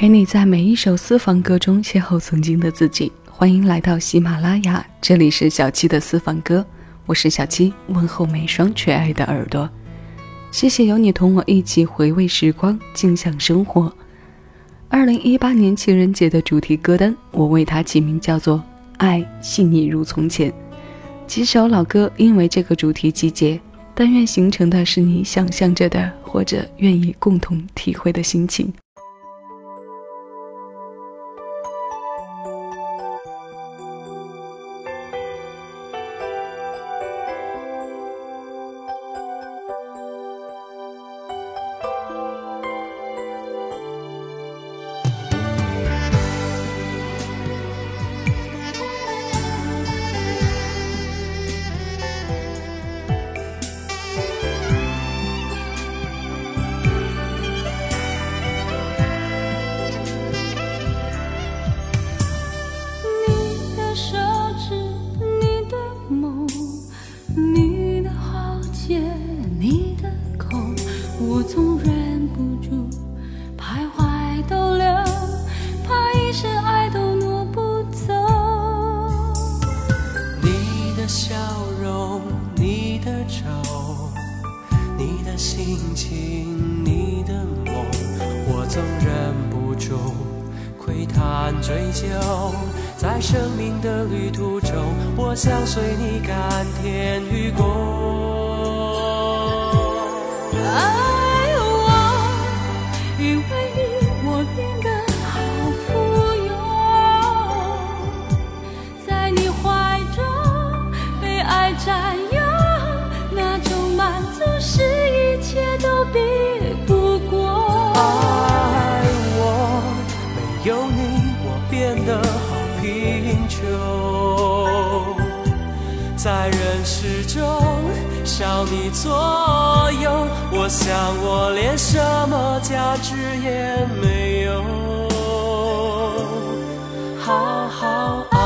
陪你在每一首私房歌中邂逅曾经的自己。欢迎来到喜马拉雅，这里是小七的私房歌，我是小七，问候每双缺爱的耳朵。谢谢有你同我一起回味时光，静享生活。二零一八年情人节的主题歌单，我为它起名叫做《爱细腻如从前》。几首老歌因为这个主题集结，但愿形成的是你想象着的，或者愿意共同体会的心情。追求，在生命的旅途中，我想随你甘甜与共。少你左右，我想我连什么价值也没有。好好爱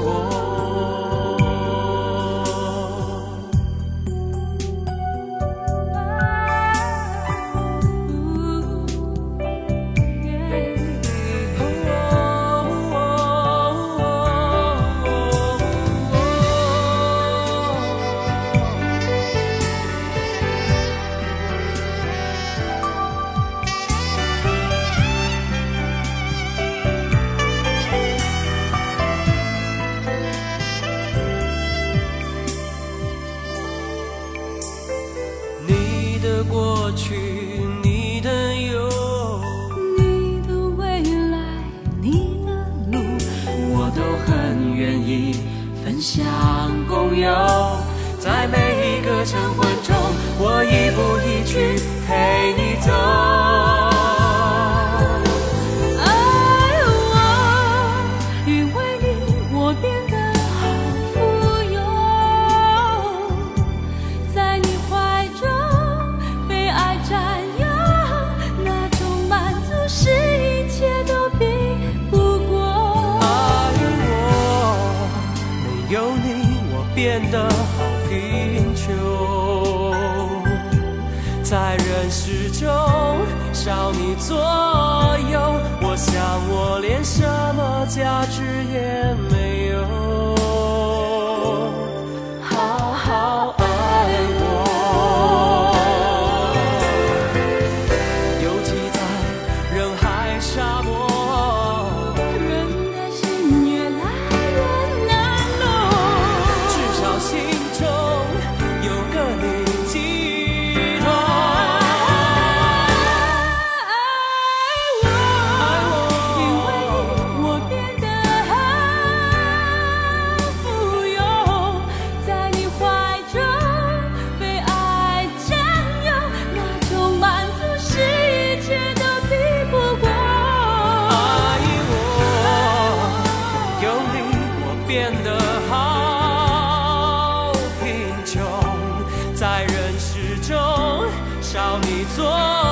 我。变得好贫穷，在人世中少你左右，我想我连什么价值也没。要你做。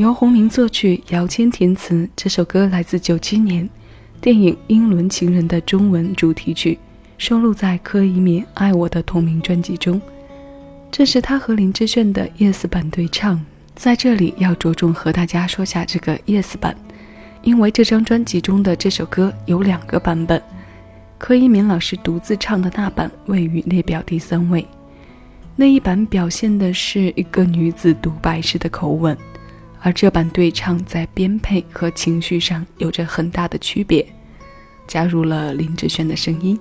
由洪明作曲，姚谦填词。这首歌来自九七年电影《英伦情人》的中文主题曲，收录在柯以敏《爱我》的同名专辑中。这是他和林志炫的 Yes 版对唱。在这里要着重和大家说下这个 Yes 版，因为这张专辑中的这首歌有两个版本，柯以敏老师独自唱的那版位于列表第三位。那一版表现的是一个女子独白式的口吻。而这版对唱在编配和情绪上有着很大的区别，加入了林志炫的声音，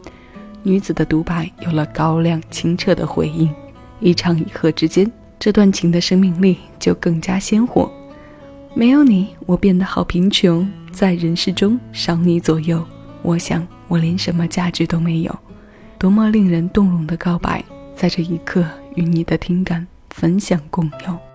女子的独白有了高亮清澈的回应，一唱一和之间，这段情的生命力就更加鲜活。没有你，我变得好贫穷，在人世中少你左右，我想我连什么价值都没有。多么令人动容的告白，在这一刻与你的听感分享共有。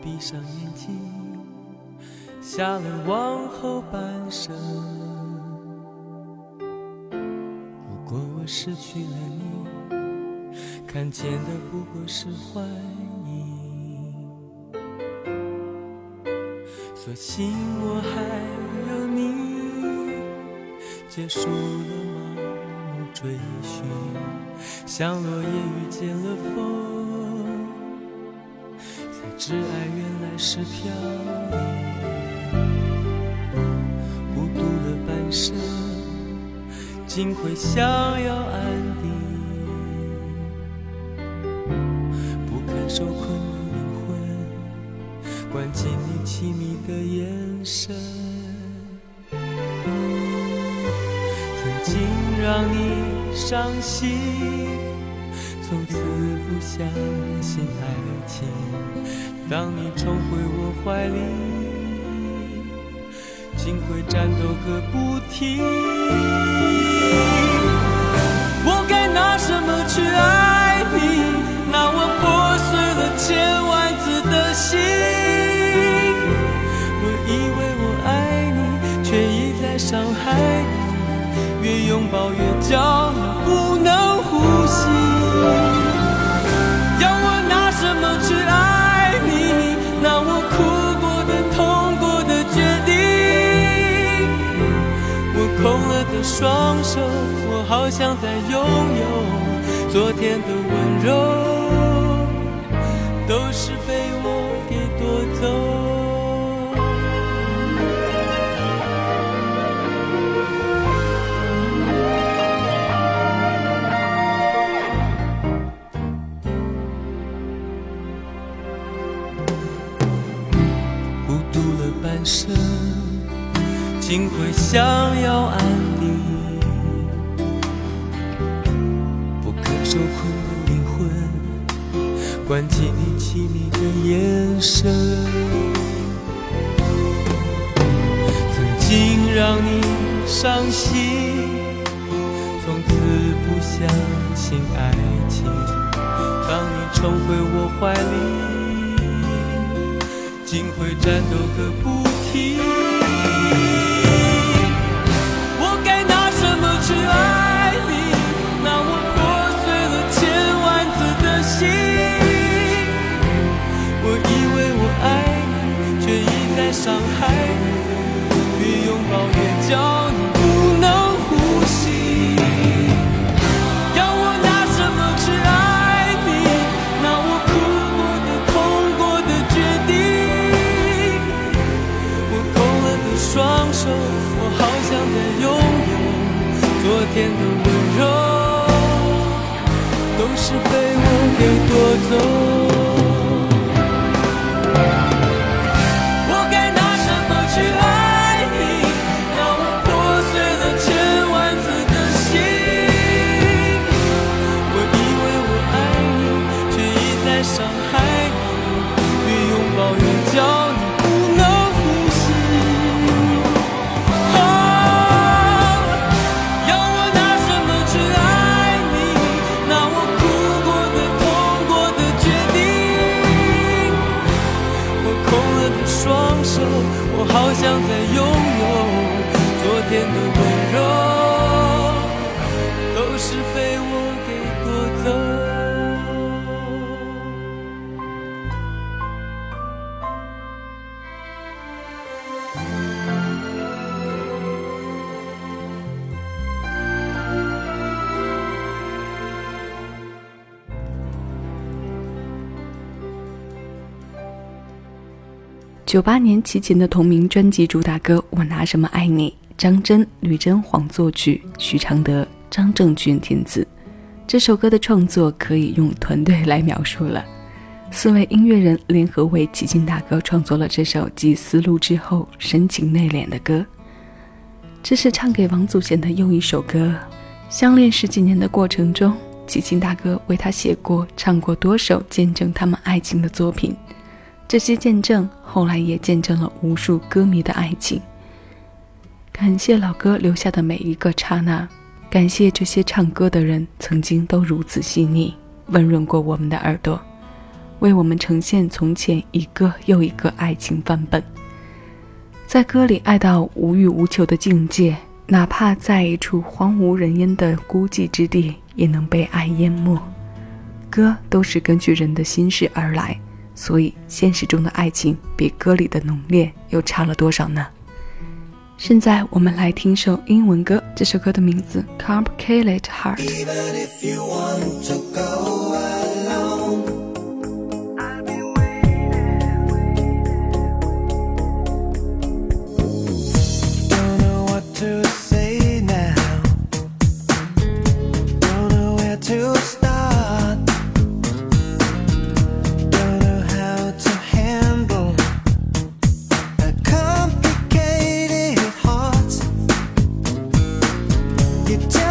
闭上眼睛，下了往后半生。如果我失去了你，看见的不过是幻影。所幸我还有你，结束了盲目追寻，像落叶遇见了风。挚爱原来是飘零，孤独了半生，竟会想要安定。不肯受困的灵魂，关进你凄迷的眼神。曾经让你伤心，从此不相信爱情。当你重回我怀里，竟会战斗个不停。我该拿什么去爱你？那我破碎了千万次的心。我以为我爱你，却一再伤害你。越拥抱越焦虑，双手，我好想再拥有昨天的温柔，都是被我给夺走。孤独了半生，竟会想要安。关起你凄迷的眼神，曾经让你伤心，从此不相信爱情。当你重回我怀里，竟会战斗个不停。我走。九八年齐秦的同名专辑主打歌《我拿什么爱你》，张真、吕真晃作曲，许常德、张正军填词。这首歌的创作可以用团队来描述了，四位音乐人联合为齐秦大哥创作了这首继《丝路》之后深情内敛的歌。这是唱给王祖贤的又一首歌。相恋十几年的过程中，齐秦大哥为他写过、唱过多首见证他们爱情的作品。这些见证后来也见证了无数歌迷的爱情。感谢老歌留下的每一个刹那，感谢这些唱歌的人曾经都如此细腻，温润过我们的耳朵，为我们呈现从前一个又一个爱情范本。在歌里爱到无欲无求的境界，哪怕在一处荒无人烟的孤寂之地，也能被爱淹没。歌都是根据人的心事而来。所以，现实中的爱情比歌里的浓烈又差了多少呢？现在我们来听首英文歌，这首歌的名字《Complicated Heart》。take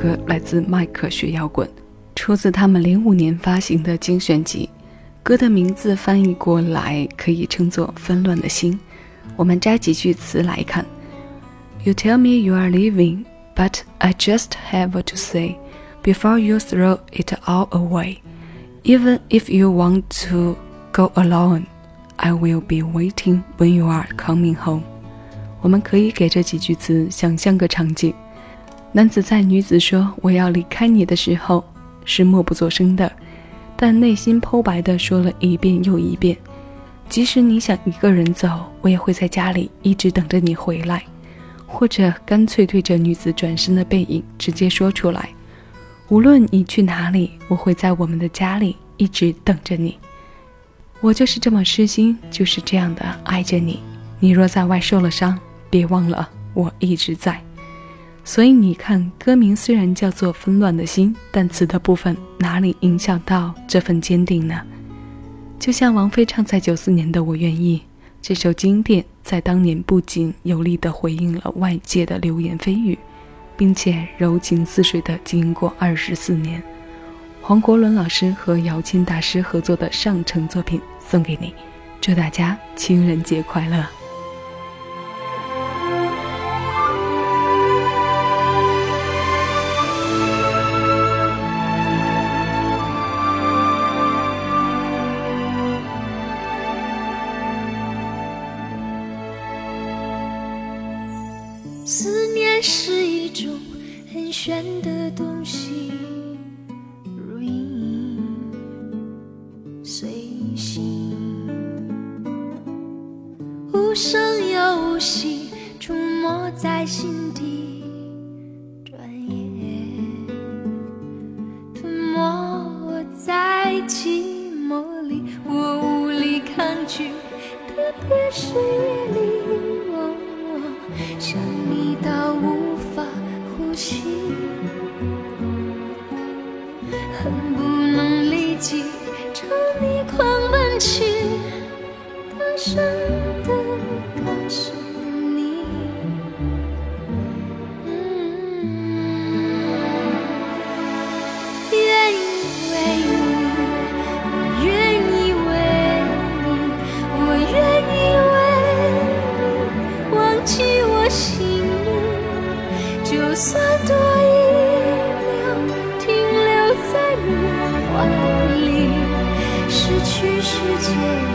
歌来自迈克学摇滚，出自他们零五年发行的精选集。歌的名字翻译过来可以称作“纷乱的心”。我们摘几句词来看：You tell me you are leaving, but I just have to say, before you throw it all away, even if you want to go alone, I will be waiting when you are coming home。我们可以给这几句词想象个场景：男子在女子说“我要离开你”的时候是默不作声的，但内心剖白的说了一遍又一遍。即使你想一个人走，我也会在家里一直等着你回来，或者干脆对着女子转身的背影直接说出来：无论你去哪里，我会在我们的家里一直等着你。我就是这么痴心，就是这样的爱着你。你若在外受了伤，别忘了我一直在。所以你看，歌名虽然叫做《纷乱的心》，但词的部分哪里影响到这份坚定呢？就像王菲唱在九四年的《我愿意》这首经典，在当年不仅有力地回应了外界的流言蜚语，并且柔情似水地经过二十四年。黄国伦老师和姚谦大师合作的上乘作品送给你，祝大家情人节快乐！也是一种很玄的东西。深的告诉你，嗯，愿意为你，我愿意为你，我愿意为你忘记我姓名，就算多一秒停留在你怀里，失去世界。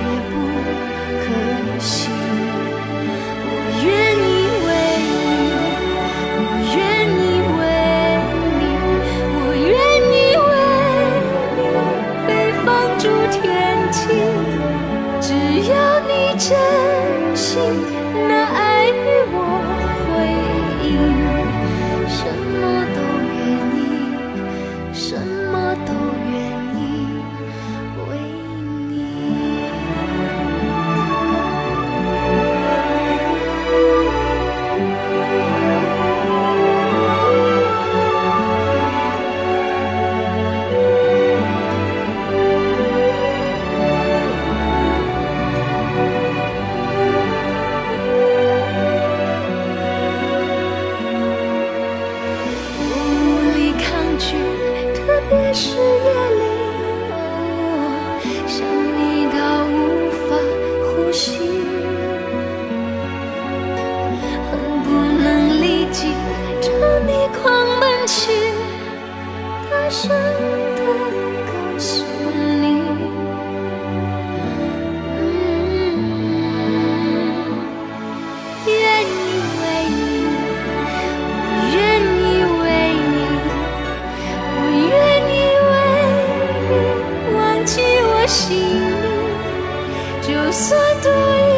算对。